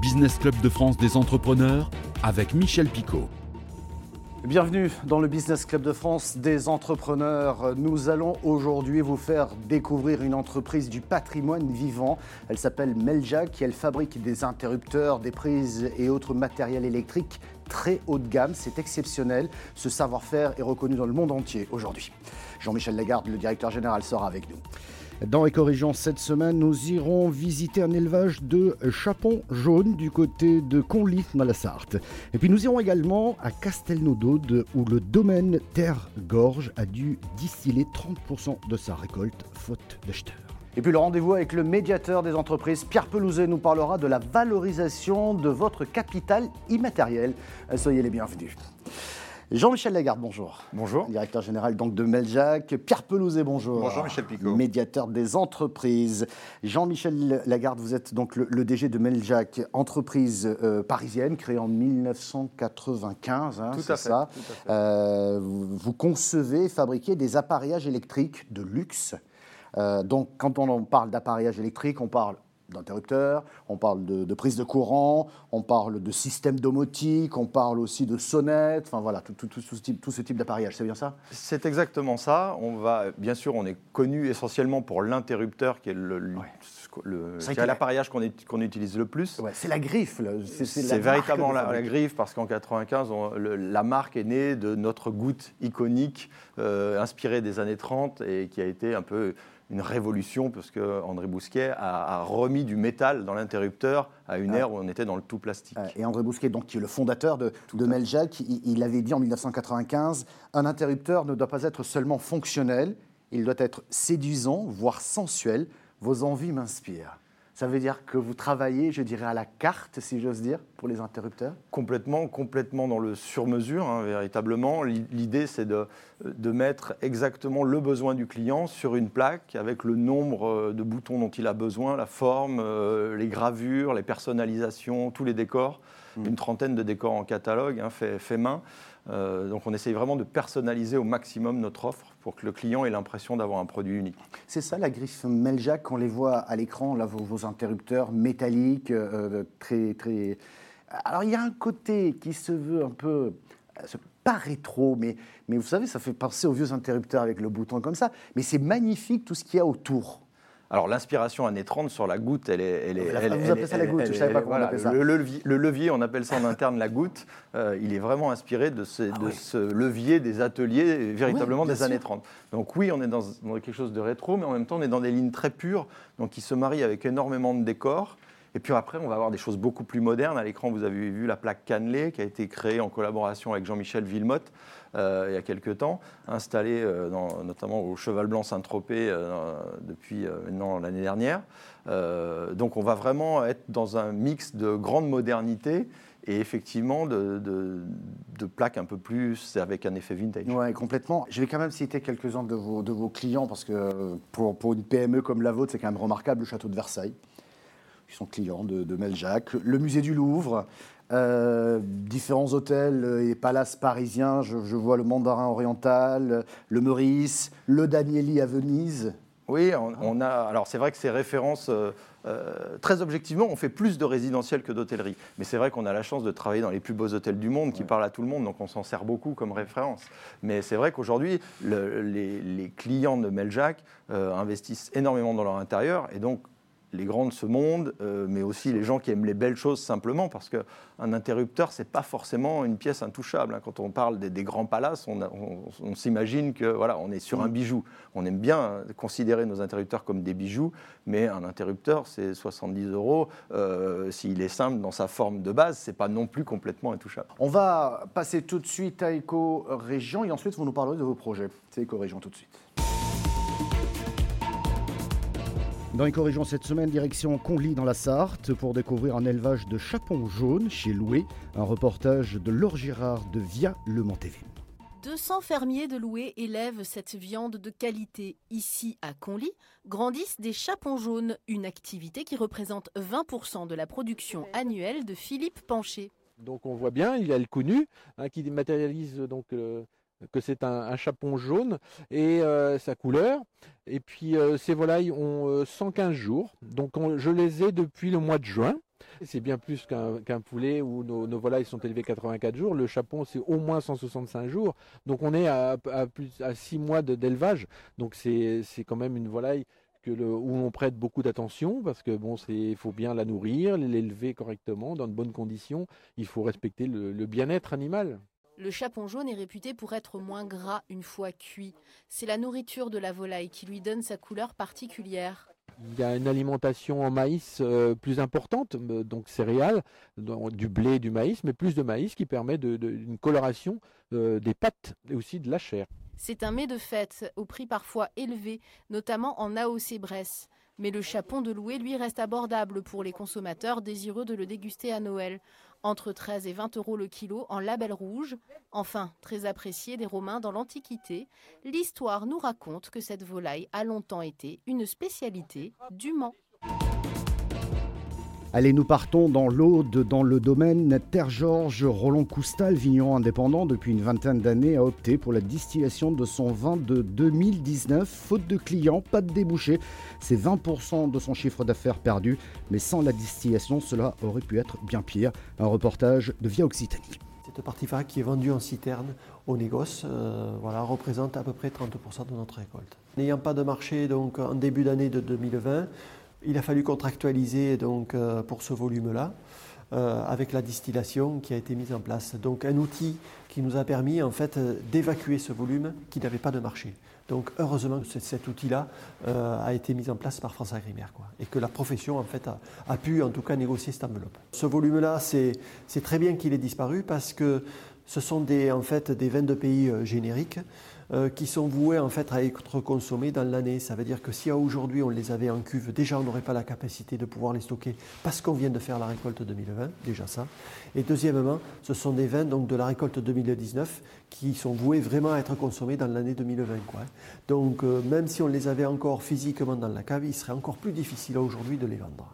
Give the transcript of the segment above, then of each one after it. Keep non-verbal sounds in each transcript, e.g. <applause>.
Business Club de France des entrepreneurs avec Michel Picot. Bienvenue dans le Business Club de France des entrepreneurs. Nous allons aujourd'hui vous faire découvrir une entreprise du patrimoine vivant. Elle s'appelle Meljac et elle fabrique des interrupteurs, des prises et autres matériels électriques très haut de gamme. C'est exceptionnel. Ce savoir-faire est reconnu dans le monde entier aujourd'hui. Jean-Michel Lagarde, le directeur général, sera avec nous. Dans Éco-Région, cette semaine, nous irons visiter un élevage de chapons jaunes du côté de Conly, dans la Sarthe. Et puis nous irons également à Castelnaudaude, où le domaine Terre-Gorge a dû distiller 30% de sa récolte, faute d'acheteurs. Et puis le rendez-vous avec le médiateur des entreprises, Pierre Pelouzet, nous parlera de la valorisation de votre capital immatériel. Soyez les bienvenus. Jean-Michel Lagarde, bonjour. Bonjour. Directeur général donc de Meljac. Pierre Pelouzet, bonjour. Bonjour Michel Picot. Médiateur des entreprises. Jean-Michel Lagarde, vous êtes donc le, DG de Meljac, entreprise euh, parisienne créée en 1995. Hein, tout, à fait, ça. Euh, vous, concevez, fabriquez des appareillages électriques de luxe. Euh, donc quand on parle d'appareillage électrique, on parle d'interrupteurs, on parle de, prise de courant, on parle de système domotique, on parle aussi de sonnettes, enfin voilà, tout, ce type, tout ce type d'appareillage, c'est bien ça? C'est exactement ça. On va, bien sûr, on est connu essentiellement pour l'interrupteur qui est le, l'appareillage qu'on utilise le plus. c'est la griffe. C'est véritablement la, griffe parce qu'en 95, la marque est née de notre goutte iconique euh, inspirée des années 30 et qui a été un peu une révolution parce que André Bousquet a, remis du métal dans l'interrupteur à une ère où on était dans le tout plastique. Et André Bousquet, donc, qui est le fondateur de, de Meljac, il, avait dit en 1995 un interrupteur ne doit pas être seulement fonctionnel, il doit être séduisant, voire sensuel. Vos envies m'inspirent. Ça veut dire que vous travaillez, je dirais, à la carte, si j'ose dire, pour les interrupteurs Complètement, complètement dans le sur-mesure, hein, véritablement. L'idée, c'est de, de, mettre exactement le besoin du client sur une plaque avec le nombre euh, de boutons dont il a besoin, la forme, euh, les gravures, les personnalisations, tous les décors. Mmh. Une trentaine de décors en catalogue, hein, fait, fait, main. Euh, donc on essaye vraiment de personnaliser au maximum notre offre pour que le client ait l'impression d'avoir un produit unique. C'est ça la griffe Meljac, on les voit à l'écran, là vos, interrupteurs métalliques, euh, très, très... Alors il y a un côté qui se veut un peu, pas rétro, mais, mais vous savez, ça fait penser aux vieux interrupteurs avec le bouton comme ça, mais c'est magnifique tout ce qu'il y a autour. Alors l'inspiration années 30 sur la goutte, elle est... Elle est vous appelez ça la goutte, je ne savais pas comment on appelle ça. Le, levier, on appelle ça en interne la goutte, euh, il est vraiment inspiré de, ce, ah de ce levier des ateliers véritablement des années 30. Donc oui, on est dans, quelque chose de rétro, mais en même temps on est dans des lignes très pures, donc qui se marient avec énormément de décors. Et puis après, on va avoir des choses beaucoup plus modernes. À l'écran, vous avez vu la plaque cannelée qui a été créée en collaboration avec Jean-Michel Villemotte euh, il y a quelques temps, installée euh, notamment au Cheval Blanc Saint-Tropez euh, depuis maintenant l'année dernière. donc on va vraiment être dans un mix de grande modernité et effectivement de, plaques un peu plus avec un effet vintage. Oui, complètement. Je vais quand même citer quelques-uns de vos, clients parce que pour, une PME comme la vôtre, c'est quand même remarquable, le château de Versailles qui sont clients de Meljac, le musée du Louvre, euh, différents hôtels et palaces parisiens. Je, vois le Mandarin oriental, le Meurice, le Danieli à Venise. Oui, on, a. Alors c'est vrai que ces références, euh, euh, très objectivement, on fait plus de résidentiel que d'hôtellerie. Mais c'est vrai qu'on a la chance de travailler dans les plus beaux hôtels du monde qui parlent à tout le monde, donc on s'en sert beaucoup comme référence. Mais c'est vrai qu'aujourd'hui, les, clients de Meljac investissent énormément dans leur intérieur et donc les grands de ce monde, euh, mais aussi les gens qui aiment les belles choses simplement, parce qu'un interrupteur, c'est pas forcément une pièce intouchable. Hein. Quand on parle des, grands palaces, on, s'imagine que voilà, on est sur un bijou. On aime bien considérer nos interrupteurs comme des bijoux, mais un interrupteur, c'est 70 euros. Euh, s'il est simple dans sa forme de base, c'est pas non plus complètement intouchable. On va passer tout de suite à Éco-Région et ensuite vous nous parlerez de vos projets. C'est Éco-Région tout de suite. Dans les corrigeons cette semaine, direction Conly dans la Sarthe pour découvrir un élevage de chapons jaunes chez Loué. Un reportage de Laure Girard de Via Le Mont TV. 200 fermiers de Loué élèvent cette viande de qualité. Ici, à Conly, grandissent des chapons jaunes, une activité qui représente 20% de la production annuelle de Philippe Pancher. Donc on voit bien, il y a le connu hein, qui matérialise donc euh, que c'est un, chapon jaune et sa couleur. Et puis ces volailles ont 115 jours, donc je les ai depuis le mois de juin. C'est bien plus qu'un poulet où nos, volailles sont élevées 84 jours. Le chapon, c'est au moins 165 jours. Donc on est à, plus, à 6 mois d'élevage. Donc c'est quand même une volaille que où on prête beaucoup d'attention parce que bon, il faut bien la nourrir, l'élever correctement, dans de bonnes conditions. Il faut respecter le bien-être animal. Le chapon jaune est réputé pour être moins gras une fois cuit. C'est la nourriture de la volaille qui lui donne sa couleur particulière. Il y a une alimentation en maïs euh, plus importante, euh, donc céréales, du blé, du maïs, mais plus de maïs qui permet de, une coloration euh, des pâtes et aussi de la chair. C'est un mets de fête au prix parfois élevé, notamment en AOC Bresse. Mais le chapon de louer, lui, reste abordable pour les consommateurs désireux de le déguster à Noël. Entre 13 et 20 euros le kilo en label rouge. Enfin, très apprécié des Romains dans l'Antiquité, l'histoire nous raconte que cette volaille a longtemps été une spécialité du Mans. Allez, nous partons dans l'Aude, dans le domaine Terre-Georges. Roland Coustal, vigneron indépendant depuis une vingtaine d'années, a opté pour la distillation de son vin de 2019. Faute de clients, pas de débouchés. C'est 20% de son chiffre d'affaires perdu. Mais sans la distillation, cela aurait pu être bien pire. Un reportage de Via Occitanie. Cette partie vin qui est vendue en citerne au négoce euh, voilà, représente à peu près 30% de notre récolte. N'ayant pas de marché donc, en début d'année de 2020, il a fallu contractualiser donc, euh, pour ce volume-là euh, avec la distillation qui a été mise en place. Donc un outil qui nous a permis en fait d'évacuer ce volume qui n'avait pas de marché. Donc heureusement que cet outil-là euh, a été mis en place par France Agrimaire et que la profession en fait a, pu en tout cas négocier cette enveloppe. Ce volume-là, c'est très bien qu'il ait disparu parce que ce sont des, en fait des vins de pays génériques euh, qui sont voués en fait à être consommés dans l'année. Ça veut dire que si aujourd'hui on les avait en cuve, déjà on n'aurait pas la capacité de pouvoir les stocker parce qu'on vient de faire la récolte 2020, déjà ça. Et deuxièmement, ce sont des vins donc de la récolte 2019 qui sont voués vraiment à être consommés dans l'année 2020. Quoi. Donc euh, même si on les avait encore physiquement dans la cave, il serait encore plus difficile aujourd'hui de les vendre.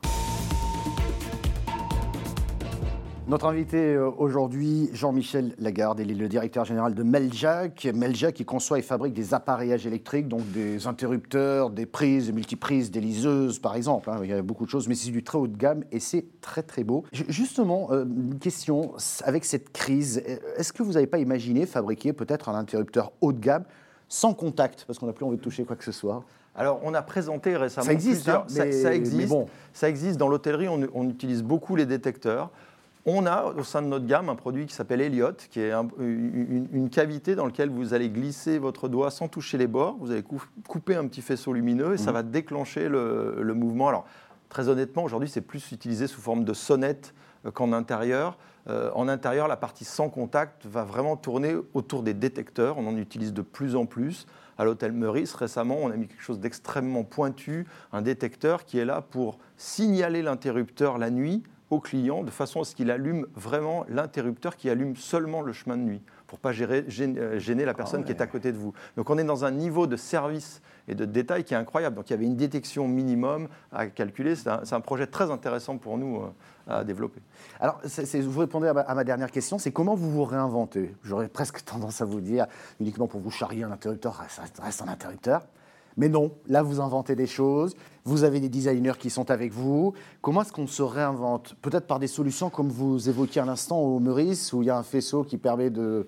Notre invité euh, aujourd'hui, Jean-Michel Lagarde, il est le directeur général de Meljac. Meljac qui conçoit et fabrique des appareillages électriques, donc des interrupteurs, des prises, des multiprises, des liseuses par exemple. Hein. Il y a beaucoup de choses, mais c'est du très haut de gamme et c'est très très beau. Justement, euh, une question, avec cette crise, est-ce que vous n'avez pas imaginé fabriquer peut-être un interrupteur haut de gamme sans contact, parce qu'on n'a plus envie de toucher quoi que ce soit alors, on a présenté récemment. Ça existe, hein, ça, existe. Bon. Ça existe. Dans l'hôtellerie, on, utilise beaucoup les détecteurs. On a au sein de notre gamme un produit qui s'appelle Elliot, qui est une, cavité dans laquelle vous allez glisser votre doigt sans toucher les bords. Vous allez couper un petit faisceau lumineux et ça mmh. va déclencher le, mouvement. Alors, très honnêtement, aujourd'hui, c'est plus utilisé sous forme de sonnette euh, qu'en intérieur. Euh, en intérieur, la partie sans contact va vraiment tourner autour des détecteurs. On en utilise de plus en plus. À l'hôtel Meurice, récemment, on a mis quelque chose d'extrêmement pointu, un détecteur qui est là pour signaler l'interrupteur la nuit au client de façon à ce qu'il allume vraiment l'interrupteur qui allume seulement le chemin de nuit pour pas gérer, euh, gêner la personne ah qui est à côté de vous. Donc on est dans un niveau de service et de détail qui est incroyable. Donc il y avait une détection minimum à calculer. C'est un, projet très intéressant pour nous euh, à développer. Alors vous répondez à ma, dernière question, c'est comment vous vous réinventez? J'aurais presque <laughs> tendance à vous dire uniquement pour vous charrier un interrupteur, ça reste un interrupteur. Mais non, là, vous inventez des choses, vous avez des designers qui sont avec vous. Comment est-ce qu'on se réinvente? Peut-être par des solutions comme vous évoquiez à l'instant au Meurice, où il y a un faisceau qui permet de,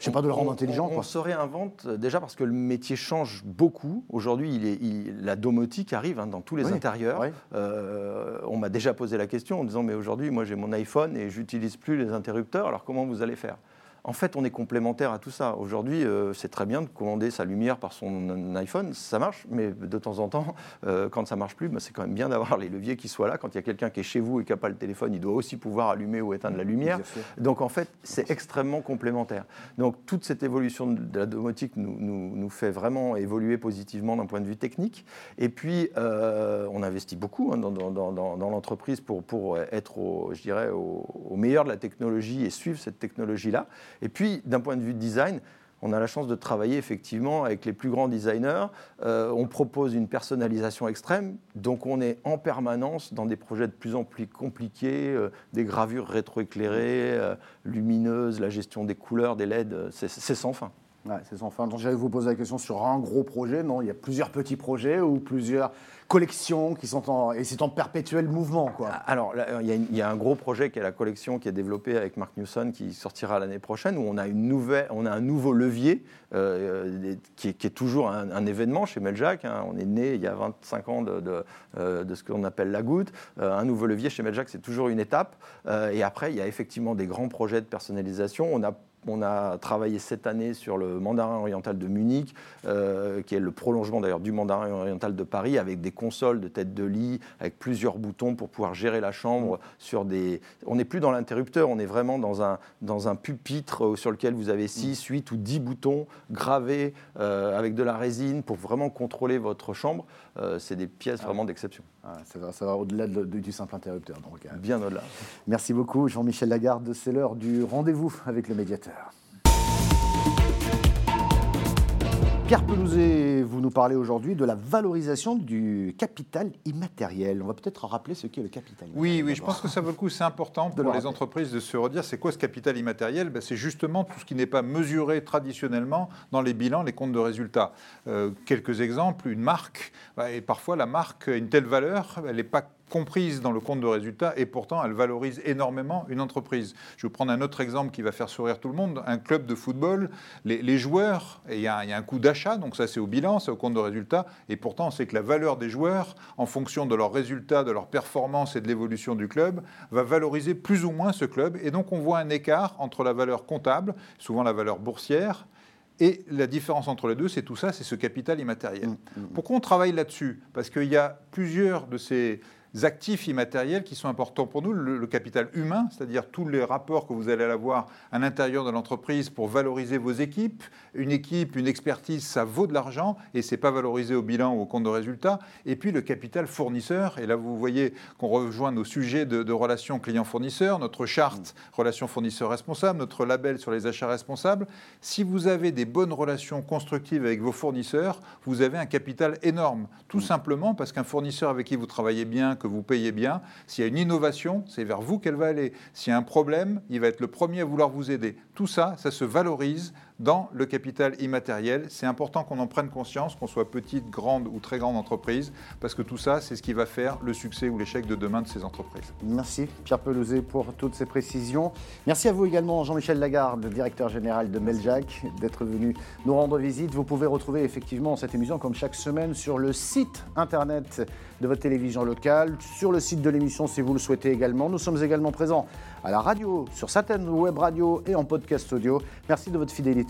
je sais pas, de le rendre intelligent. On, se réinvente euh, déjà parce que le métier change beaucoup. Aujourd'hui, il la domotique arrive hein, dans tous les intérieurs. Euh, on m'a déjà posé la question en disant mais aujourd'hui, moi j'ai mon iPhone et j'utilise plus les interrupteurs. Alors comment vous allez faire? En fait, on est complémentaire à tout ça. Aujourd'hui, euh, c'est très bien de commander sa lumière par son iPhone, ça marche, mais de temps en temps, <laughs> euh, quand ça marche plus, bah, c'est quand même bien d'avoir les leviers qui soient là. Quand il y a quelqu'un qui est chez vous et qui n'a pas le téléphone, il doit aussi pouvoir allumer ou éteindre la lumière. Donc en fait, c'est extrêmement complémentaire. Donc toute cette évolution de la domotique nous, fait vraiment évoluer positivement d'un point de vue technique. Et puis, euh, on investit beaucoup hein, dans, l'entreprise pour, pour être, au, je dirais, au meilleur de la technologie et suivre cette technologie-là. Et puis, d'un point de vue design, on a la chance de travailler effectivement avec les plus grands designers. Euh, on propose une personnalisation extrême, donc on est en permanence dans des projets de plus en plus compliqués, euh, des gravures rétroéclairées, euh, lumineuses, la gestion des couleurs, des LED, c'est sans fin. Ouais, c'est sans fin. J'allais vous poser la question sur un gros projet. Non, il y a plusieurs petits projets ou plusieurs collections qui sont en et c'est en perpétuel mouvement quoi. Alors il, y a un gros projet qui est la collection qui est développée avec Mark Newson qui sortira l'année prochaine où on a une nouvelle, on a un nouveau levier euh, qui, est, toujours un, événement chez Meljac. hein. On est né il y a 25 ans de, euh, de ce qu'on appelle la goutte. Euh, un nouveau levier chez Meljac, c'est toujours une étape. Et après, il y a effectivement des grands projets de personnalisation. On a on a travaillé cette année sur le mandarin oriental de Munich, euh, qui est le prolongement d'ailleurs du mandarin oriental de Paris, avec des consoles de tête de lit, avec plusieurs boutons pour pouvoir gérer la chambre. Sur des... On n'est plus dans l'interrupteur, on est vraiment dans un, dans un pupitre euh, sur lequel vous avez 6, 8 ou 10 boutons gravés euh, avec de la résine pour vraiment contrôler votre chambre. Euh, C'est des pièces vraiment d'exception, Ah, ça va, ça va au-delà de- de- du simple interrupteur. Donc, euh, bien au-delà. Merci beaucoup Jean-Michel Lagarde. C'est l'heure du rendez-vous avec le médiateur. Pierre Pelouzet, vous nous parlez aujourd'hui de la valorisation du capital immatériel. On va peut-être rappeler ce qu'est le capital Oui, immatériel. oui, je pense que ça vaut le coup. C'est important pour le les entreprises de se redire c'est quoi ce capital immatériel? Ben, C'est justement tout ce qui n'est pas mesuré traditionnellement dans les bilans, les comptes de résultats. Euh, quelques exemples une marque, bah, et parfois la marque a une telle valeur, elle n'est pas comprise dans le compte de résultats et pourtant elle valorise énormément une entreprise. Je vais vous prendre un autre exemple qui va faire sourire tout le monde. Un club de football, les, les joueurs, il y, a un- il y a un coût d'achat, donc ça c'est au bilan, au compte de résultats, et pourtant on sait que la valeur des joueurs, en fonction de leurs résultats, de leur performance et de l'évolution du club, va valoriser plus ou moins ce club. Et donc on voit un écart entre la valeur comptable, souvent la valeur boursière, et la différence entre les deux, c'est tout ça, c'est ce capital immatériel. Pourquoi on travaille là-dessus? Parce qu'il y a plusieurs de ces actifs immatériels qui sont importants pour nous, le, capital humain, c'est-à-dire tous les rapports que vous allez avoir à l'intérieur de l'entreprise pour valoriser vos équipes. Une équipe, une expertise, ça vaut de l'argent et c'est pas valorisé au bilan ou au compte de résultat. Et puis le capital fournisseur, et là vous voyez qu'on rejoint nos sujets de, relations client-fournisseur, notre charte relations fournisseurs responsables, notre label sur les achats responsables. Si vous avez des bonnes relations constructives avec vos fournisseurs, vous avez un capital énorme. Tout simplement parce qu'un fournisseur avec qui vous travaillez bien, que vous payez bien, s'il y a une innovation, c'est vers vous qu'elle va aller. S'il y a un problème, il va être le premier à vouloir vous aider. Tout ça, ça se valorise dans le capital immatériel. C'est important qu'on en prenne conscience, qu'on soit petite, grande ou très grande entreprise, parce que tout ça, c'est ce qui va faire le succès ou l'échec de demain de ces entreprises. Merci Pierre Pelouzet pour toutes ces précisions. Merci à vous également Jean-Michel Lagarde, directeur général de Meljac, d'être venu nous rendre visite. Vous pouvez retrouver effectivement cette émission comme chaque semaine sur le site internet de votre télévision locale, sur le site de l'émission si vous le souhaitez également. Nous sommes également présents à la radio, sur certaines web radios et en podcast audio. Merci de votre fidélité